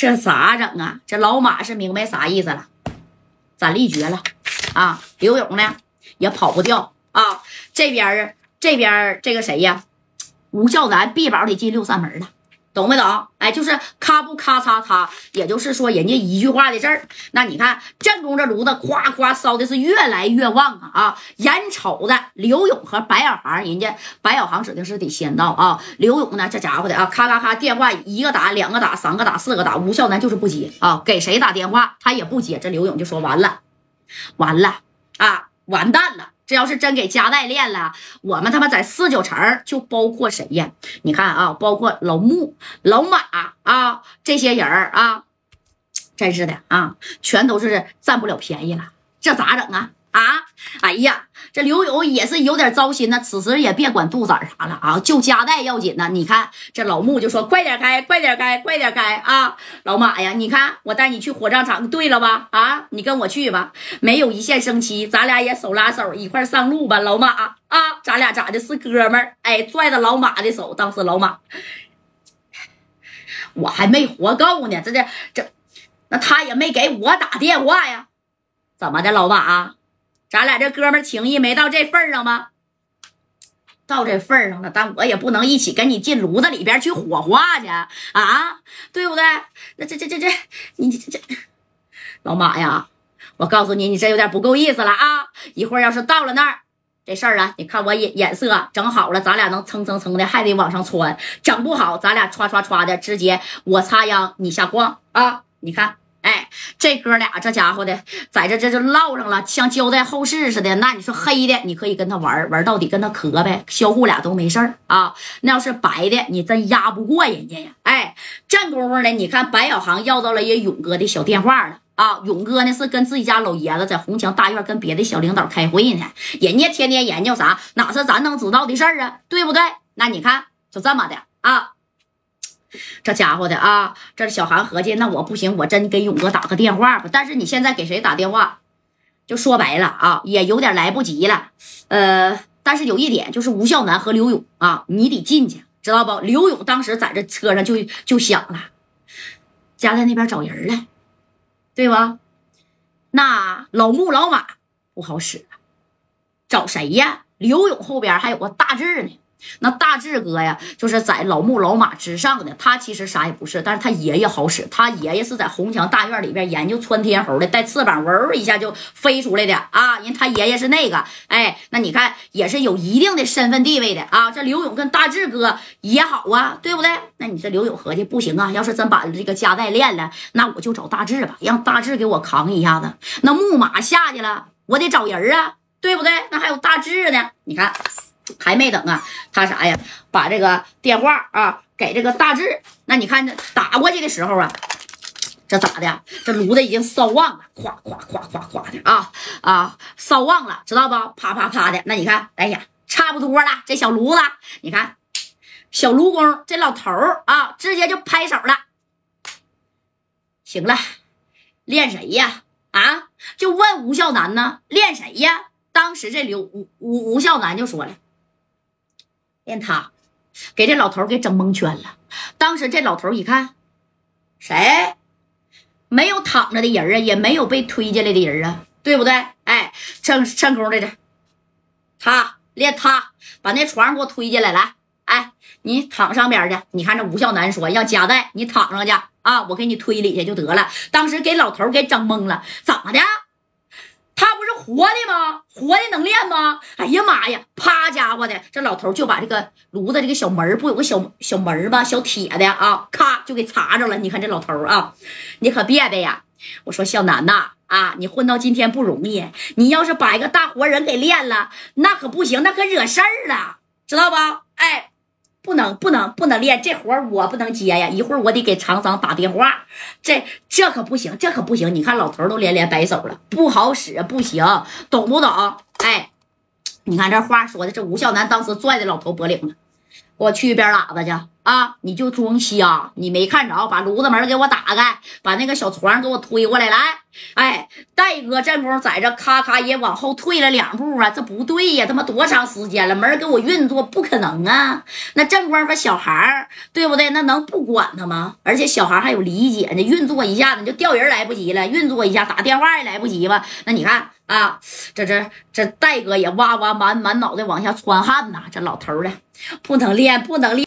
这咋整啊？这老马是明白啥意思了，咱立决了啊！刘勇呢也跑不掉啊！这边这边这个谁呀？吴孝南必保得进六扇门了。懂没懂？哎，就是咔不咔嚓嚓，也就是说人家一句话的事儿。那你看正宫这炉子夸夸烧的是越来越旺啊！啊，眼瞅着刘勇和白小航，人家白小航指定是得先到啊。刘勇呢，这家伙的啊，咔咔咔，电话一个打，两个打，三个打，四个打，吴孝南就是不接啊，给谁打电话他也不接。这刘勇就说完了，完了啊，完蛋了。这要是真给加代练了，我们他妈在四九城就包括谁呀？你看啊，包括老木、老马啊，这些人啊，真是的啊，全都是占不了便宜了，这咋整啊？啊，哎呀，这刘勇也是有点糟心呐。此时也别管杜子啥了啊，就夹带要紧呐。你看这老穆就说：“快点开，快点开，快点开啊！”老马呀，你看我带你去火葬场，对了吧？啊，你跟我去吧，没有一线生机，咱俩也手拉手一块上路吧，老马啊，咱俩咋的是哥们儿？哎，拽着老马的手，当时老马，我还没活够呢，这这这，那他也没给我打电话呀？怎么的，老马啊？咱俩这哥们情谊没到这份上吗？到这份上了，但我也不能一起跟你进炉子里边去火化去啊，对不对？那这这这这，你这这老马呀，我告诉你，你这有点不够意思了啊！一会儿要是到了那儿，这事儿啊，你看我眼眼色整好了，咱俩能蹭蹭蹭的，还得往上窜；整不好，咱俩歘歘歘的，直接我插秧，你下矿啊！你看。这哥俩这家伙的，在这这就唠上了，像交代后事似的。那你说黑的，你可以跟他玩玩到底，跟他磕呗，相互俩都没事儿啊。那要是白的，你真压不过人家呀。哎，这功夫呢，你看白小航要到了人勇哥的小电话了啊。勇哥呢是跟自己家老爷子在红墙大院跟别的小领导开会呢，人家天天研究啥，哪是咱能知道的事儿啊？对不对？那你看就这么的啊。这家伙的啊，这小韩合计，那我不行，我真给勇哥打个电话吧。但是你现在给谁打电话，就说白了啊，也有点来不及了。呃，但是有一点就是吴孝南和刘勇啊，你得进去，知道不？刘勇当时在这车上就就想了，家在那边找人了，对吧？那老穆老马不好使了，找谁呀？刘勇后边还有个大志呢。那大志哥呀，就是在老木老马之上的。他其实啥也不是，但是他爷爷好使。他爷爷是在红墙大院里边研究窜天猴的，带翅膀，嗡一下就飞出来的啊！人他爷爷是那个，哎，那你看也是有一定的身份地位的啊。这刘勇跟大志哥也好啊，对不对？那你这刘勇合计不行啊，要是真把这个家带练了，那我就找大志吧，让大志给我扛一下子。那木马下去了，我得找人啊，对不对？那还有大志呢，你看。还没等啊，他啥呀？把这个电话啊给这个大志。那你看这打过去的时候啊，这咋的？这炉子已经烧旺了，咵咵咵咵咵的啊啊，烧旺了，知道不？啪啪啪的。那你看，哎呀，差不多了。这小炉子，你看，小炉工这老头啊，直接就拍手了。行了，练谁呀？啊，就问吴孝南呢，练谁呀？当时这刘吴吴吴孝南就说了。练他，给这老头给整蒙圈了。当时这老头一看，谁没有躺着的人啊，也没有被推进来的人啊，对不对？哎，趁趁空的这，他练他，把那床给我推进来，来，哎，你躺上边去。你看这吴孝南说让夹带你躺上去啊，我给你推里去就得了。当时给老头给整懵了，怎么的？他不是活的吗？活的能练吗？哎呀妈呀！啪家伙的，这老头就把这个炉子这个小门不有个小小门吗？小铁的啊，咔就给插着了。你看这老头啊，你可别的呀！我说小南呐，啊，你混到今天不容易，你要是把一个大活人给练了，那可不行，那可惹事儿了，知道不？哎。不能不能不能练这活我不能接呀！一会儿我得给厂长打电话，这这可不行，这可不行！你看老头都连连摆手了，不好使，不行，懂不懂？哎，你看这话说的，这吴孝南当时拽着老头脖领子，我去一边拉子去啊！你就装瞎，你没看着？把炉子门给我打开，把那个小床给我推过来。来，哎，戴哥这功在这咔咔也往后退了两步啊！这不对呀，他妈多长时间了？门给我运作，不可能啊！那正光和小孩对不对？那能不管他吗？而且小孩还有理解呢，运作一下子就调人来不及了，运作一下打电话也来不及吧？那你看啊，这这这戴哥也哇哇满满脑袋往下窜汗呐！这老头儿的不能练，不能练。